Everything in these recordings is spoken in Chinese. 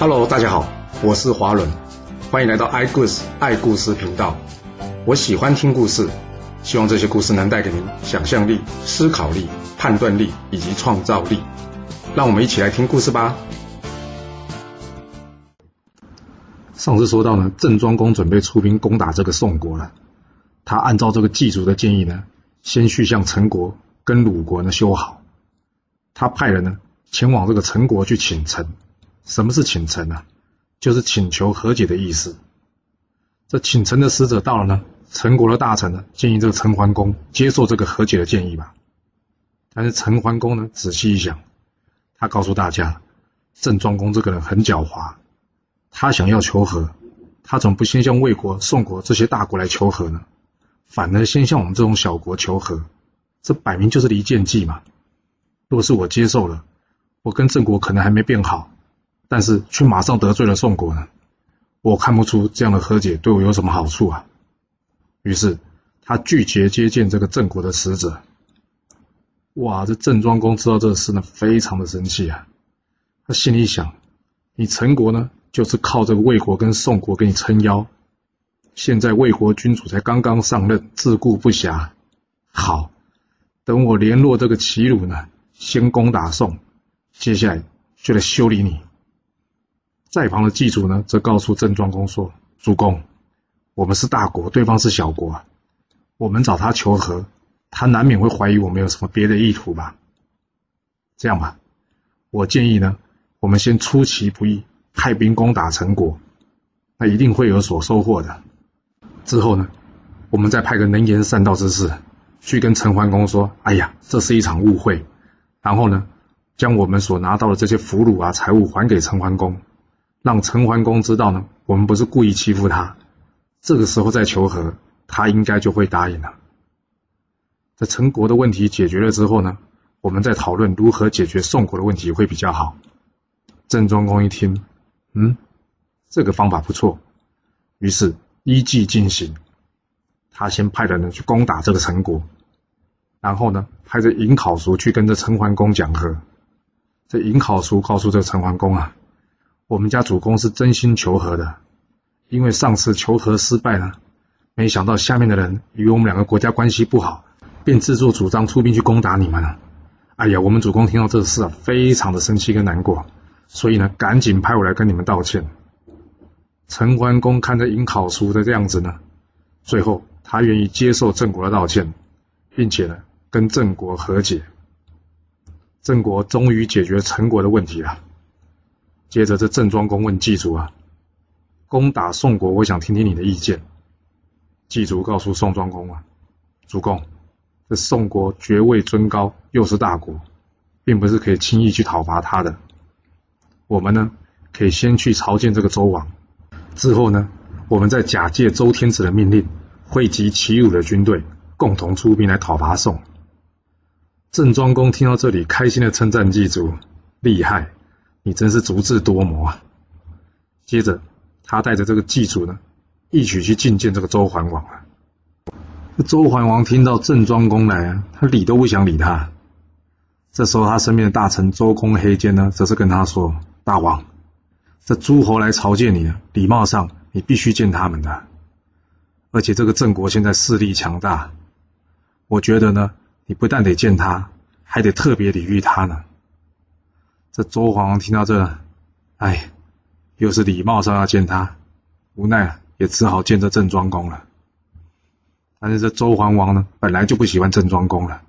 Hello，大家好，我是华伦，欢迎来到爱故事爱故事频道。我喜欢听故事，希望这些故事能带给您想象力、思考力、判断力以及创造力。让我们一起来听故事吧。上次说到呢，郑庄公准备出兵攻打这个宋国了。他按照这个祭祖的建议呢，先去向陈国跟鲁国呢修好。他派人呢前往这个陈国去请臣。什么是请臣呢？就是请求和解的意思。这请臣的使者到了呢，陈国的大臣呢建议这个陈桓公接受这个和解的建议吧。但是陈桓公呢仔细一想，他告诉大家，郑庄公这个人很狡猾，他想要求和，他怎么不先向魏国、宋国这些大国来求和呢？反而先向我们这种小国求和，这摆明就是离间计嘛。若是我接受了，我跟郑国可能还没变好。但是却马上得罪了宋国呢，我看不出这样的和解对我有什么好处啊。于是他拒绝接见这个郑国的使者。哇，这郑庄公知道这事呢，非常的生气啊。他心里想：你陈国呢，就是靠这个魏国跟宋国给你撑腰。现在魏国君主才刚刚上任，自顾不暇。好，等我联络这个齐鲁呢，先攻打宋，接下来就来修理你。在旁的祭祖呢，则告诉郑庄公说：“主公，我们是大国，对方是小国。我们找他求和，他难免会怀疑我们有什么别的意图吧？这样吧，我建议呢，我们先出其不意，派兵攻打陈国，那一定会有所收获的。之后呢，我们再派个能言善道之士去跟陈桓公说：‘哎呀，这是一场误会。’然后呢，将我们所拿到的这些俘虏啊、财物还给陈桓公。”让陈桓公知道呢，我们不是故意欺负他，这个时候再求和，他应该就会答应了。在陈国的问题解决了之后呢，我们再讨论如何解决宋国的问题会比较好。郑庄公一听，嗯，这个方法不错，于是依计进行。他先派人去攻打这个陈国，然后呢，派着尹考叔去跟着陈桓公讲和。这尹考叔告诉这个陈桓公啊。我们家主公是真心求和的，因为上次求和失败了，没想到下面的人与我们两个国家关系不好，便自作主张出兵去攻打你们了。哎呀，我们主公听到这事啊，非常的生气跟难过，所以呢，赶紧派我来跟你们道歉。陈桓公看着尹考叔的这样子呢，最后他愿意接受郑国的道歉，并且呢，跟郑国和解。郑国终于解决陈国的问题了。接着，这郑庄公问祭祖啊：“攻打宋国，我想听听你的意见。”祭祖告诉宋庄公啊：“主公，这宋国爵位尊高，又是大国，并不是可以轻易去讨伐他的。我们呢，可以先去朝见这个周王，之后呢，我们再假借周天子的命令，汇集齐鲁的军队，共同出兵来讨伐宋。”郑庄公听到这里，开心的称赞祭祖：“厉害！”你真是足智多谋啊！接着，他带着这个祭祖呢，一起去觐见这个周桓王啊。周桓王听到郑庄公来啊，他理都不想理他。这时候，他身边的大臣周公黑肩呢，则是跟他说：“大王，这诸侯来朝见你，礼貌上你必须见他们的。而且，这个郑国现在势力强大，我觉得呢，你不但得见他，还得特别礼遇他呢。”这周桓王听到这，哎，又是礼貌上要见他，无奈啊也只好见这郑庄公了。但是这周桓王呢，本来就不喜欢郑庄公了，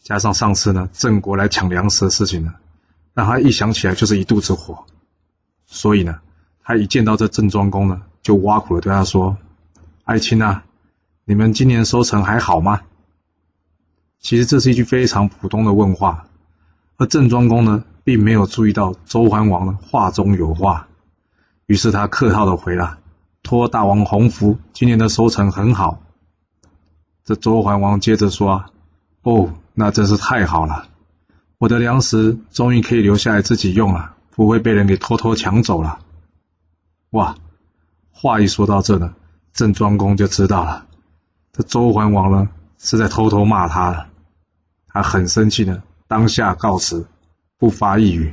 加上上次呢郑国来抢粮食的事情呢，让他一想起来就是一肚子火，所以呢，他一见到这郑庄公呢，就挖苦的对他说：“爱卿啊，你们今年收成还好吗？”其实这是一句非常普通的问话，而郑庄公呢。并没有注意到周桓王的话中有话，于是他客套的回了：“托大王洪福，今年的收成很好。”这周桓王接着说：“哦，那真是太好了，我的粮食终于可以留下来自己用了，不会被人给偷偷抢走了。”哇，话一说到这呢，郑庄公就知道了，这周桓王呢是在偷偷骂他了，他很生气的当下告辞。不发一语。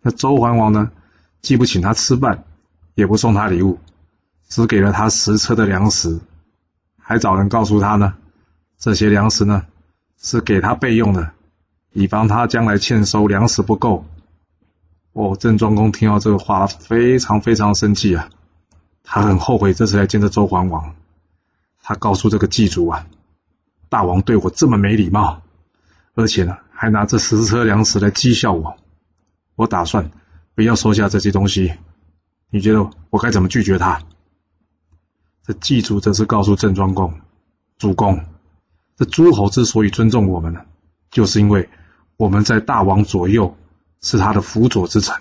那周桓王呢，既不请他吃饭，也不送他礼物，只给了他十车的粮食，还找人告诉他呢，这些粮食呢是给他备用的，以防他将来欠收粮食不够。哦，郑庄公听到这个话，非常非常生气啊，他很后悔这次来见这周桓王，他告诉这个祭主啊，大王对我这么没礼貌，而且呢还拿这十车粮食来讥笑我，我打算。不要收下这些东西，你觉得我该怎么拒绝他？这祭主则是告诉郑庄公：“主公，这诸侯之所以尊重我们呢，就是因为我们在大王左右，是他的辅佐之臣。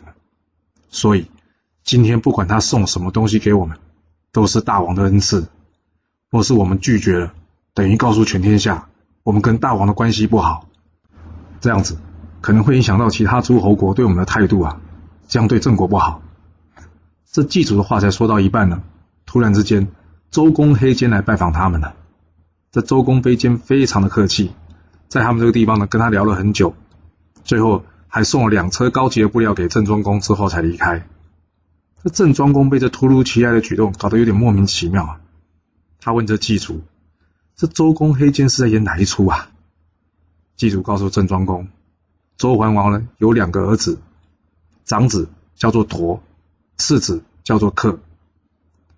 所以今天不管他送什么东西给我们，都是大王的恩赐。若是我们拒绝了，等于告诉全天下，我们跟大王的关系不好。这样子可能会影响到其他诸侯国对我们的态度啊。”这样对郑国不好。这祭祖的话才说到一半呢，突然之间，周公黑肩来拜访他们了。这周公黑肩非常的客气，在他们这个地方呢，跟他聊了很久，最后还送了两车高级的布料给郑庄公，之后才离开。这郑庄公被这突如其来的举动搞得有点莫名其妙啊。他问这祭祖：“这周公黑肩是在演哪一出啊？”祭祖告诉郑庄公：“周桓王呢，有两个儿子。”长子叫做佗，次子叫做克。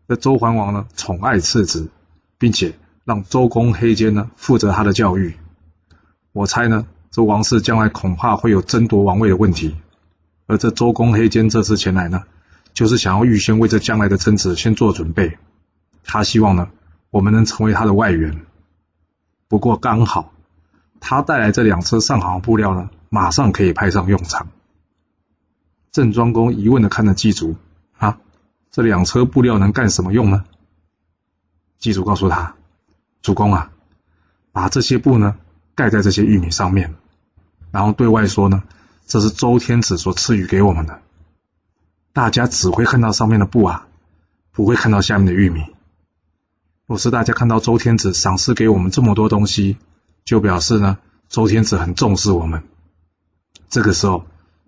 那周桓王呢，宠爱次子，并且让周公黑肩呢负责他的教育。我猜呢，这王室将来恐怕会有争夺王位的问题。而这周公黑肩这次前来呢，就是想要预先为这将来的争执先做准备。他希望呢，我们能成为他的外援。不过刚好，他带来这两车上好布料呢，马上可以派上用场。郑庄公疑问的看着祭祖啊，这两车布料能干什么用呢？祭祖告诉他：“主公啊，把这些布呢盖在这些玉米上面，然后对外说呢，这是周天子所赐予给我们的。大家只会看到上面的布啊，不会看到下面的玉米。若是大家看到周天子赏赐给我们这么多东西，就表示呢，周天子很重视我们。这个时候。”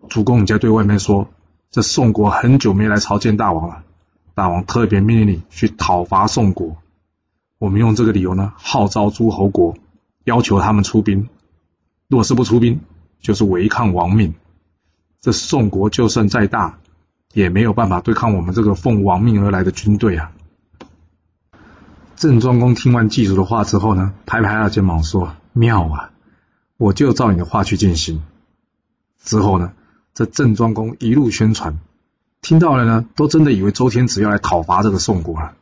主公，你在对外面说，这宋国很久没来朝见大王了，大王特别命令你去讨伐宋国。我们用这个理由呢，号召诸侯国，要求他们出兵。若是不出兵，就是违抗王命。这宋国就算再大，也没有办法对抗我们这个奉王命而来的军队啊！郑庄公听完祭祖的话之后呢，拍拍他肩膀说：“妙啊，我就照你的话去进行。”之后呢？这郑庄公一路宣传，听到了呢，都真的以为周天子要来讨伐这个宋国了。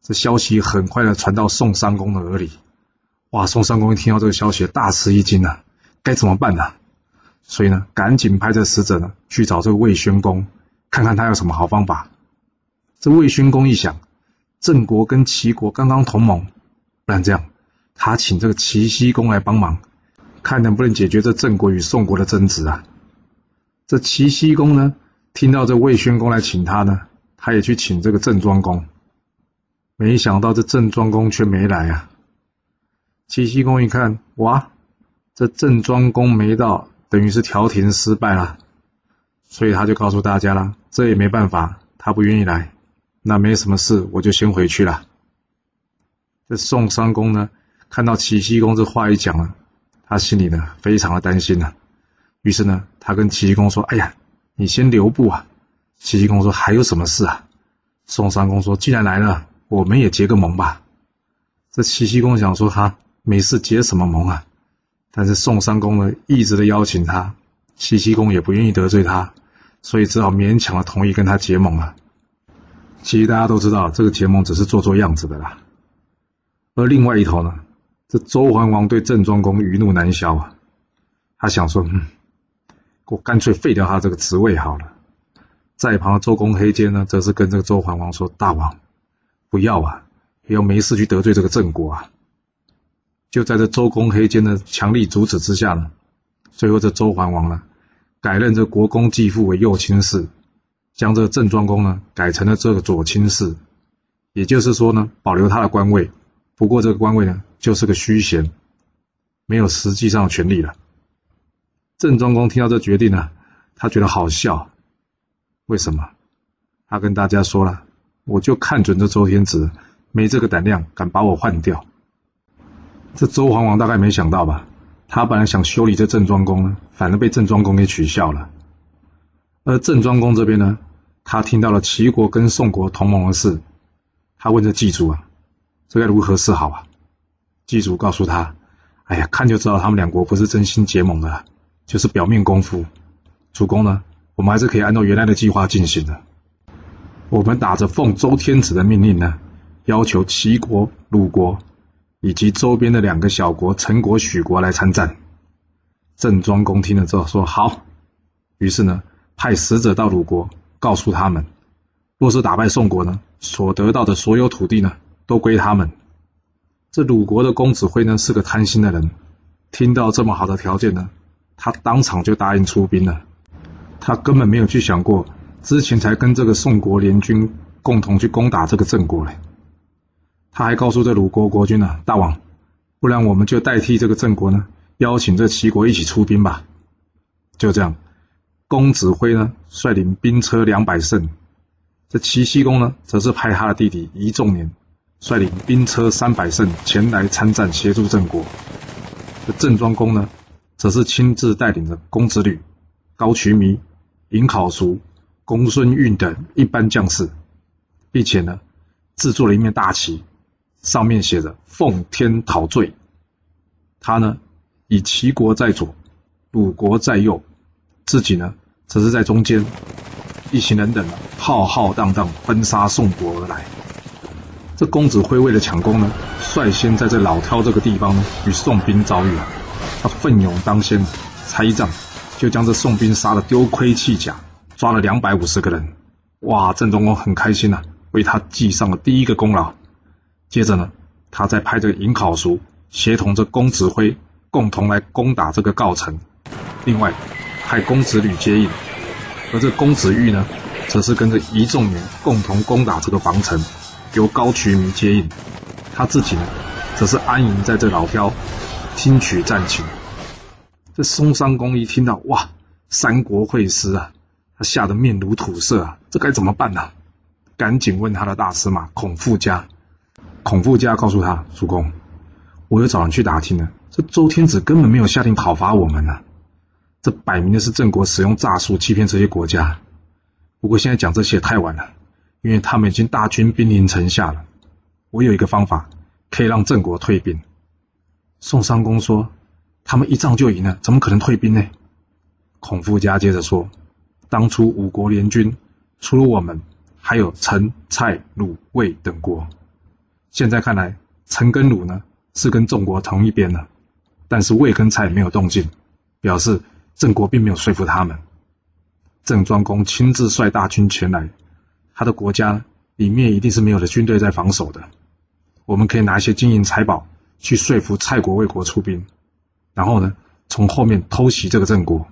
这消息很快的传到宋襄公的耳里，哇！宋襄公一听到这个消息，大吃一惊啊，该怎么办呢？所以呢，赶紧派这使者呢去找这个魏宣公，看看他有什么好方法。这魏宣公一想，郑国跟齐国刚刚同盟，不然这样，他请这个齐僖公来帮忙，看能不能解决这郑国与宋国的争执啊。这齐僖公呢，听到这魏宣公来请他呢，他也去请这个郑庄公。没想到这郑庄公却没来啊！齐僖公一看，哇，这郑庄公没到，等于是调停失败了。所以他就告诉大家了，这也没办法，他不愿意来，那没什么事，我就先回去了。这宋襄公呢，看到齐僖公这话一讲了，他心里呢非常的担心呢。于是呢，他跟齐公说：“哎呀，你先留步啊。”齐公说：“还有什么事啊？”宋襄公说：“既然来了，我们也结个盟吧。”这齐公想说：“他没事结什么盟啊？”但是宋襄公呢，一直的邀请他，齐公也不愿意得罪他，所以只好勉强的同意跟他结盟了。其实大家都知道，这个结盟只是做做样子的啦。而另外一头呢，这周桓王对郑庄公余怒难消啊，他想说：“嗯。”我干脆废掉他这个职位好了。在旁的周公黑肩呢，则是跟这个周桓王说：“大王，不要啊，也要没事去得罪这个郑国啊。”就在这周公黑肩的强力阻止之下呢，最后这周桓王呢，改任这国公继父为右卿士，将这个郑庄公呢改成了这个左卿士。也就是说呢，保留他的官位，不过这个官位呢就是个虚衔，没有实际上的权利了。郑庄公听到这决定呢，他觉得好笑。为什么？他跟大家说了，我就看准这周天子没这个胆量，敢把我换掉。这周桓王大概没想到吧？他本来想修理这郑庄公呢，反而被郑庄公给取笑了。而郑庄公这边呢，他听到了齐国跟宋国同盟的事，他问这祭主啊，这该如何是好啊？祭主告诉他：“哎呀，看就知道他们两国不是真心结盟的，就是表面功夫。主公呢，我们还是可以按照原来的计划进行的。我们打着奉周天子的命令呢，要求齐国、鲁国以及周边的两个小国陈国、许国来参战。”郑庄公听了之后说：“好。”于是呢，派使者到鲁国，告诉他们，若是打败宋国呢，所得到的所有土地呢，都归他们。这鲁国的公子辉呢是个贪心的人，听到这么好的条件呢，他当场就答应出兵了。他根本没有去想过，之前才跟这个宋国联军共同去攻打这个郑国嘞。他还告诉这鲁国国君呢，大王，不然我们就代替这个郑国呢，邀请这齐国一起出兵吧。就这样，公子辉呢率领兵车两百乘，这齐僖公呢则是派他的弟弟仪仲年。率领兵车三百乘前来参战，协助郑国。这郑庄公呢，则是亲自带领着公子吕、高渠弥、尹考叔、公孙运等一般将士，并且呢，制作了一面大旗，上面写着“奉天讨罪”。他呢，以齐国在左，鲁国在右，自己呢，则是在中间，一行人等浩浩荡荡奔杀宋国而来。这公子辉为了抢功呢，率先在这老挑这个地方呢与宋兵遭遇了。他奋勇当先，拆一仗就将这宋兵杀得丢盔弃甲，抓了两百五十个人。哇！郑庄公很开心呐，为他记上了第一个功劳。接着呢，他再派这个尹考叔协同这公子辉共同来攻打这个郜城。另外，派公子吕接应，而这公子玉呢，则是跟着一众人共同攻打这个防城。由高渠弥接应，他自己呢，则是安营在这老挑，听取战情。这松山公一听到，哇，三国会师啊，他吓得面如土色啊，这该怎么办呢？赶紧问他的大司马孔富家。孔富家告诉他，主公，我又找人去打听了，这周天子根本没有下令讨伐我们呢，这摆明的是郑国使用诈术欺骗这些国家。不过现在讲这些太晚了。因为他们已经大军兵临城下了，我有一个方法可以让郑国退兵。宋襄公说：“他们一仗就赢了，怎么可能退兵呢？”孔夫家接着说：“当初五国联军，除了我们，还有陈、蔡、鲁、魏等国。现在看来，陈跟鲁呢是跟郑国同一边了，但是魏跟蔡没有动静，表示郑国并没有说服他们。郑庄公亲自率大军前来。”他的国家里面一定是没有的军队在防守的，我们可以拿一些金银财宝去说服蔡国、魏国出兵，然后呢，从后面偷袭这个郑国。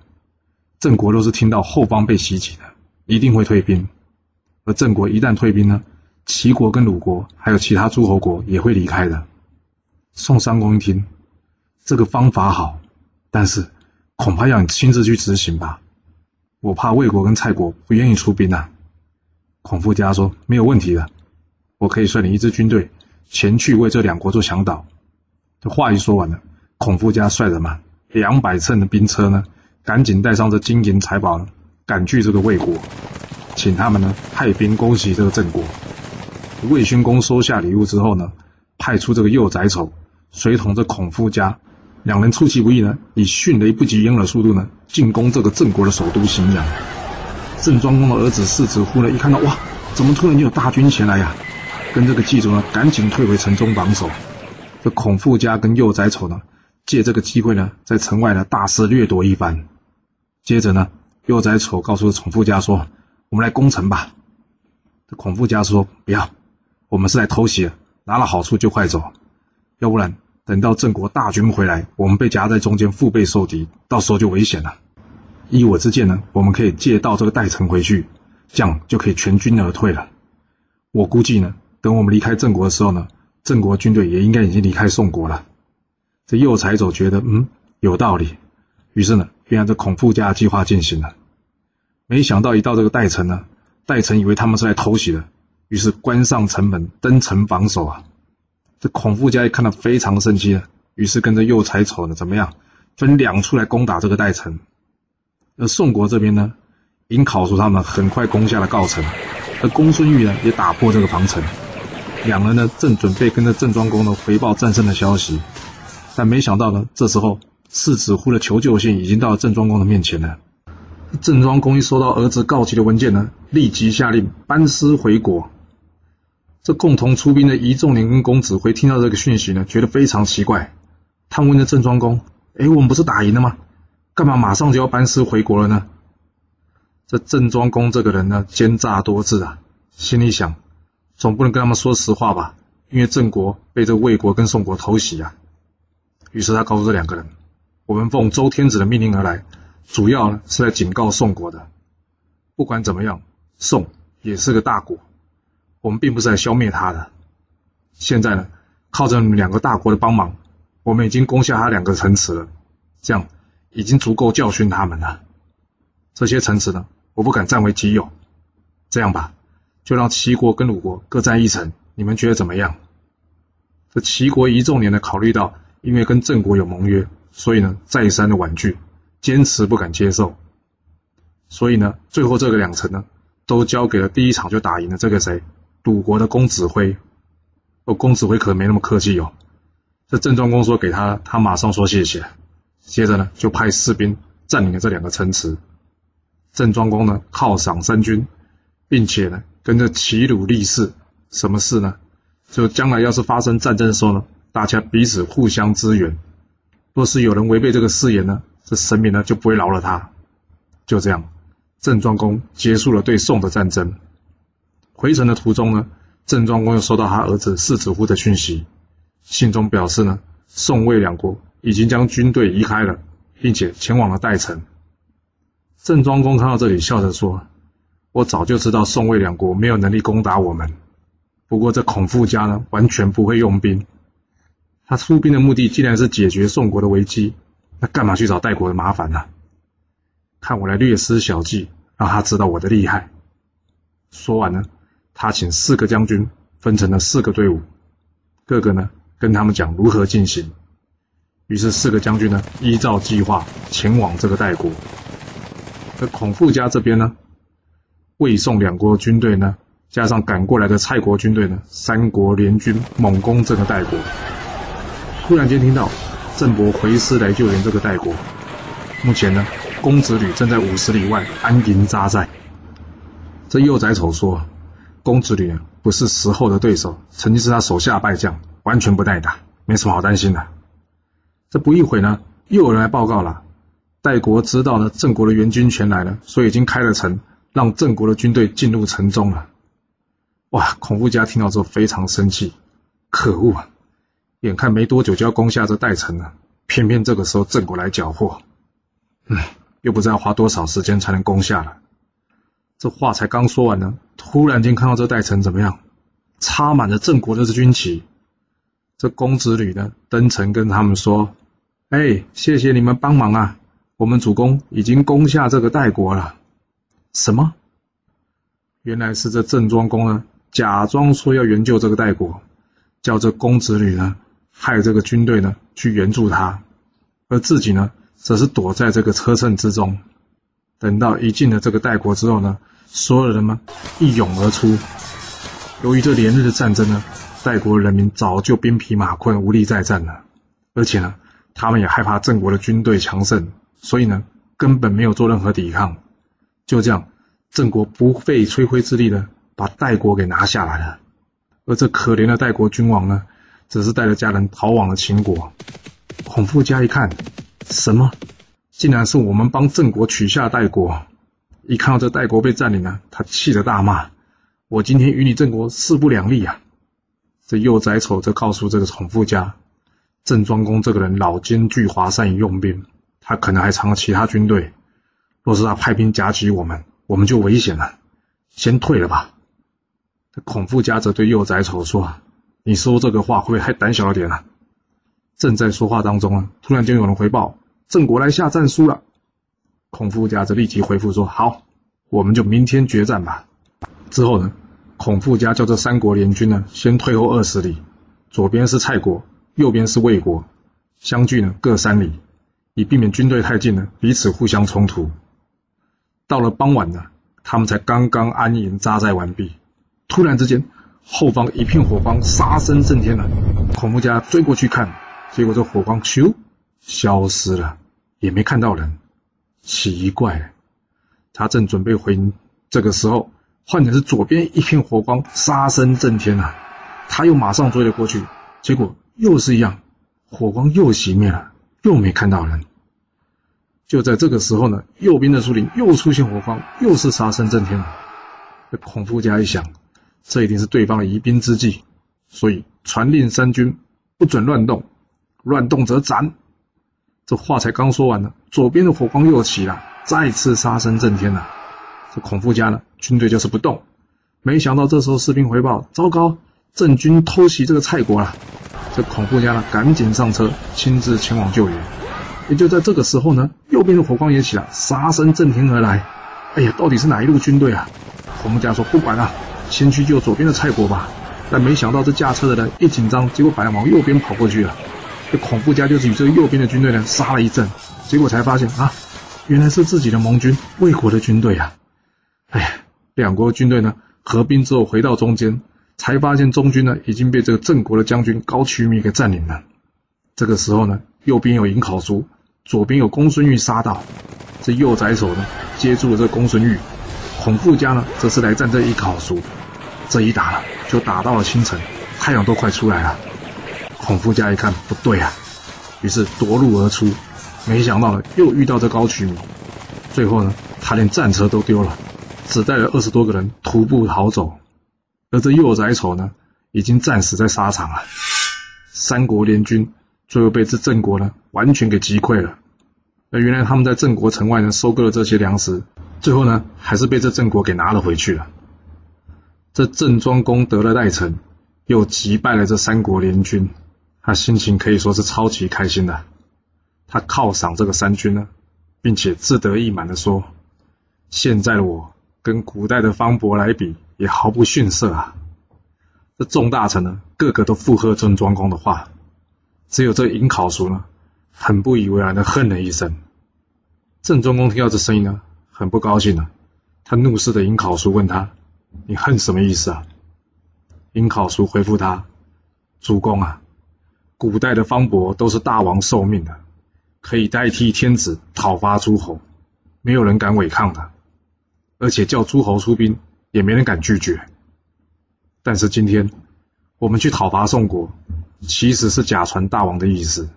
郑国若是听到后方被袭击的，一定会退兵。而郑国一旦退兵呢，齐国跟鲁国还有其他诸侯国也会离开的。宋襄公一听，这个方法好，但是恐怕要你亲自去执行吧，我怕魏国跟蔡国不愿意出兵啊。孔夫家说：“没有问题的，我可以率领一支军队前去为这两国做向导。”这话一说完了，孔夫家率着嘛两百乘的兵车呢，赶紧带上这金银财宝，赶去这个魏国，请他们呢派兵攻击这个郑国。魏宣公收下礼物之后呢，派出这个幼宰丑随同这孔夫家两人出其不意呢，以迅雷不及掩耳速度呢，进攻这个郑国的首都荥阳。郑庄公的儿子世子乎呢，一看到哇，怎么突然就有大军前来呀？跟这个记者呢，赶紧退回城中防守。这孔富家跟幼宰丑呢，借这个机会呢，在城外呢大肆掠夺一番。接着呢，幼宰丑告诉孔富家说：“我们来攻城吧。”这孔富家说：“不要，我们是来偷袭，拿了好处就快走，要不然等到郑国大军回来，我们被夹在中间，腹背受敌，到时候就危险了。”依我之见呢，我们可以借道这个代城回去，这样就可以全军而退了。我估计呢，等我们离开郑国的时候呢，郑国军队也应该已经离开宋国了。这右才走觉得嗯有道理，于是呢，便按这孔富家的计划进行了。没想到一到这个代城呢，代城以为他们是来偷袭的，于是关上城门，登城防守啊。这孔富家一看到非常生气了，于是跟着右才丑呢，怎么样，分两处来攻打这个代城。而宋国这边呢，尹考叔他们很快攻下了郜城，而公孙玉呢也打破这个防城。两人呢正准备跟着郑庄公呢回报战胜的消息，但没想到呢，这时候世子呼的求救信已经到了郑庄公的面前了。郑庄公一收到儿子告急的文件呢，立即下令班师回国。这共同出兵的一仲年跟公子辉听到这个讯息呢，觉得非常奇怪。他问了郑庄公：“哎，我们不是打赢了吗？干嘛马上就要班师回国了呢？”这郑庄公这个人呢，奸诈多智啊，心里想。总不能跟他们说实话吧？因为郑国被这魏国跟宋国偷袭啊。于是他告诉这两个人：“我们奉周天子的命令而来，主要呢是来警告宋国的。不管怎么样，宋也是个大国，我们并不是来消灭他的。现在呢，靠着你们两个大国的帮忙，我们已经攻下他两个城池了，这样已经足够教训他们了。这些城池呢，我不敢占为己有。这样吧。”就让齐国跟鲁国各占一城，你们觉得怎么样？这齐国一众年呢，考虑到因为跟郑国有盟约，所以呢再三的婉拒，坚持不敢接受。所以呢，最后这个两城呢，都交给了第一场就打赢了这个谁？鲁国的公子辉。哦，公子辉可没那么客气哦。这郑庄公说给他，他马上说谢谢。接着呢，就派士兵占领了这两个城池。郑庄公呢，犒赏三军，并且呢。跟着齐鲁立誓，什么事呢？就将来要是发生战争的时候呢，大家彼此互相支援。若是有人违背这个誓言呢，这神明呢就不会饶了他。就这样，郑庄公结束了对宋的战争。回城的途中呢，郑庄公又收到他儿子世子乎的讯息，信中表示呢，宋魏两国已经将军队移开了，并且前往了代城。郑庄公看到这里，笑着说。我早就知道宋魏两国没有能力攻打我们，不过这孔富家呢，完全不会用兵。他出兵的目的既然是解决宋国的危机，那干嘛去找代国的麻烦呢？看我来略施小计，让他知道我的厉害。说完呢，他请四个将军分成了四个队伍，各个呢跟他们讲如何进行。于是四个将军呢依照计划前往这个代国。而孔富家这边呢？魏宋两国军队呢，加上赶过来的蔡国军队呢，三国联军猛攻这个代国。突然间听到郑伯回师来救援这个代国。目前呢，公子吕正在五十里外安营扎寨。这幼宰丑说，公子吕不是时候的对手，曾经是他手下败将，完全不带打，没什么好担心的。这不一会呢，又有人来报告了，代国知道呢郑国的援军全来了，所以已经开了城。让郑国的军队进入城中了。哇！孔富家听到之后非常生气，可恶啊！眼看没多久就要攻下这代城了，偏偏这个时候郑国来缴获，嗯，又不知道花多少时间才能攻下了。这话才刚说完呢，突然间看到这代城怎么样？插满了郑国的军旗。这公子吕呢登城跟他们说：“哎，谢谢你们帮忙啊！我们主公已经攻下这个代国了。”什么？原来是这郑庄公呢，假装说要援救这个代国，叫这公子吕呢，害这个军队呢去援助他，而自己呢，则是躲在这个车阵之中。等到一进了这个代国之后呢，所有人们一涌而出。由于这连日的战争呢，代国人民早就兵疲马困，无力再战了，而且呢，他们也害怕郑国的军队强盛，所以呢，根本没有做任何抵抗。就这样，郑国不费吹灰之力的把代国给拿下来了。而这可怜的代国君王呢，只是带着家人逃往了秦国。孔富家一看，什么？竟然是我们帮郑国取下代国！一看到这代国被占领了，他气得大骂：“我今天与你郑国势不两立啊！”这幼宰丑则告诉这个孔富家，郑庄公这个人老奸巨猾，善于用兵，他可能还藏了其他军队。若是他派兵夹击我们，我们就危险了，先退了吧。这孔富家则对幼宰丑说：“你说这个话会不会太胆小了点啊？”正在说话当中啊，突然间有人回报郑国来下战书了。孔富家则立即回复说：“好，我们就明天决战吧。之后呢，孔富家叫这三国联军呢，先退后二十里，左边是蔡国，右边是魏国，相距呢各三里，以避免军队太近呢彼此互相冲突。到了傍晚呢，他们才刚刚安营扎寨完毕，突然之间，后方一片火光，杀声震天了。孔富家追过去看，结果这火光咻消失了，也没看到人。奇怪，他正准备回营，这个时候换成是左边一片火光，杀声震天啊！他又马上追了过去，结果又是一样，火光又熄灭了，又没看到人。就在这个时候呢，右边的树林又出现火光，又是杀声震天了。这孔夫家一想，这一定是对方的疑兵之计，所以传令三军不准乱动，乱动则斩。这话才刚说完呢，左边的火光又起了，再次杀声震天了。这孔夫家呢，军队就是不动。没想到这时候士兵回报：糟糕，郑军偷袭这个蔡国了。这孔夫家呢，赶紧上车，亲自前往救援。也就在这个时候呢，右边的火光也起了，杀声震天而来。哎呀，到底是哪一路军队啊？孔夫家说：不管了，先去救左边的蔡国吧。但没想到这驾车的人一紧张，结果反而往右边跑过去了。这孔夫家就是与这右边的军队呢杀了一阵，结果才发现啊，原来是自己的盟军魏国的军队啊！哎呀，两国军队呢合兵之后回到中间，才发现中军呢已经被这个郑国的将军高渠弥给占领了。这个时候呢，右边有尹考叔，左边有公孙玉杀到，这右宰手呢接住了这公孙玉，孔富家呢则是来战这一考叔，这一打就打到了清晨，太阳都快出来了。孔富家一看不对啊，于是夺路而出，没想到呢又遇到这高渠弥，最后呢他连战车都丢了，只带了二十多个人徒步逃走，而这幼崽丑呢已经战死在沙场了。三国联军最后被这郑国呢完全给击溃了，而原来他们在郑国城外呢收割了这些粮食，最后呢还是被这郑国给拿了回去了。这郑庄公得了代城，又击败了这三国联军。他心情可以说是超级开心的，他犒赏这个三军呢，并且自得意满的说：“现在的我跟古代的方伯来比，也毫不逊色啊。”这众大臣呢，个个都附和郑庄公的话，只有这尹考叔呢，很不以为然的哼了一声。郑庄公听到这声音呢，很不高兴了，他怒视着尹考叔，问他：“你恨什么意思啊？”尹考叔回复他：“主公啊。”古代的方伯都是大王受命的，可以代替天子讨伐诸侯，没有人敢违抗的，而且叫诸侯出兵，也没人敢拒绝。但是今天我们去讨伐宋国，其实是假传大王的意思，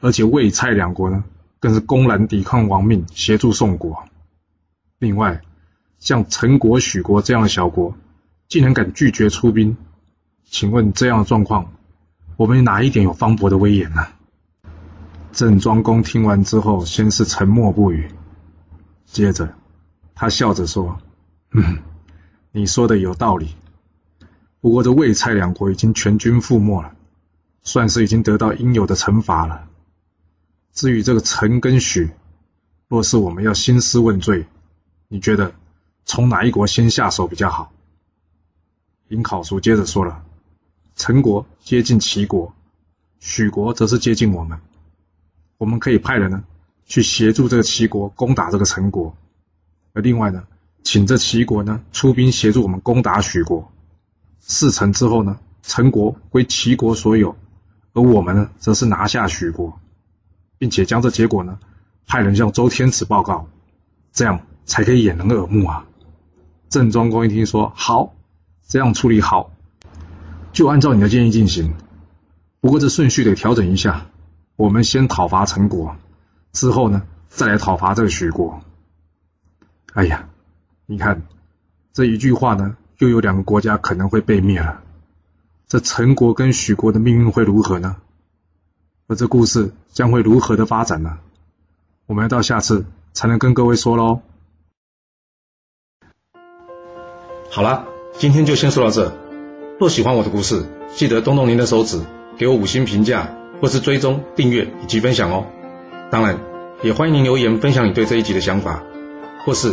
而且魏蔡两国呢，更是公然抵抗王命，协助宋国。另外，像陈国、许国这样的小国，竟然敢拒绝出兵，请问这样的状况？我们哪一点有方伯的威严呢？郑庄公听完之后，先是沉默不语，接着他笑着说：“嗯，你说的有道理。不过这魏蔡两国已经全军覆没了，算是已经得到应有的惩罚了。至于这个陈跟许，若是我们要兴师问罪，你觉得从哪一国先下手比较好？”尹考叔接着说了。陈国接近齐国，许国则是接近我们。我们可以派人呢去协助这个齐国攻打这个陈国，而另外呢，请这齐国呢出兵协助我们攻打许国。事成之后呢，陈国归齐国所有，而我们呢，则是拿下许国，并且将这结果呢派人向周天子报告，这样才可以掩人耳目啊。郑庄公一听说，好，这样处理好。就按照你的建议进行，不过这顺序得调整一下。我们先讨伐陈国，之后呢，再来讨伐这个许国。哎呀，你看这一句话呢，又有两个国家可能会被灭了。这陈国跟许国的命运会如何呢？而这故事将会如何的发展呢？我们要到下次才能跟各位说喽。好了，今天就先说到这。若喜欢我的故事，记得动动您的手指，给我五星评价，或是追踪、订阅以及分享哦。当然，也欢迎您留言分享你对这一集的想法，或是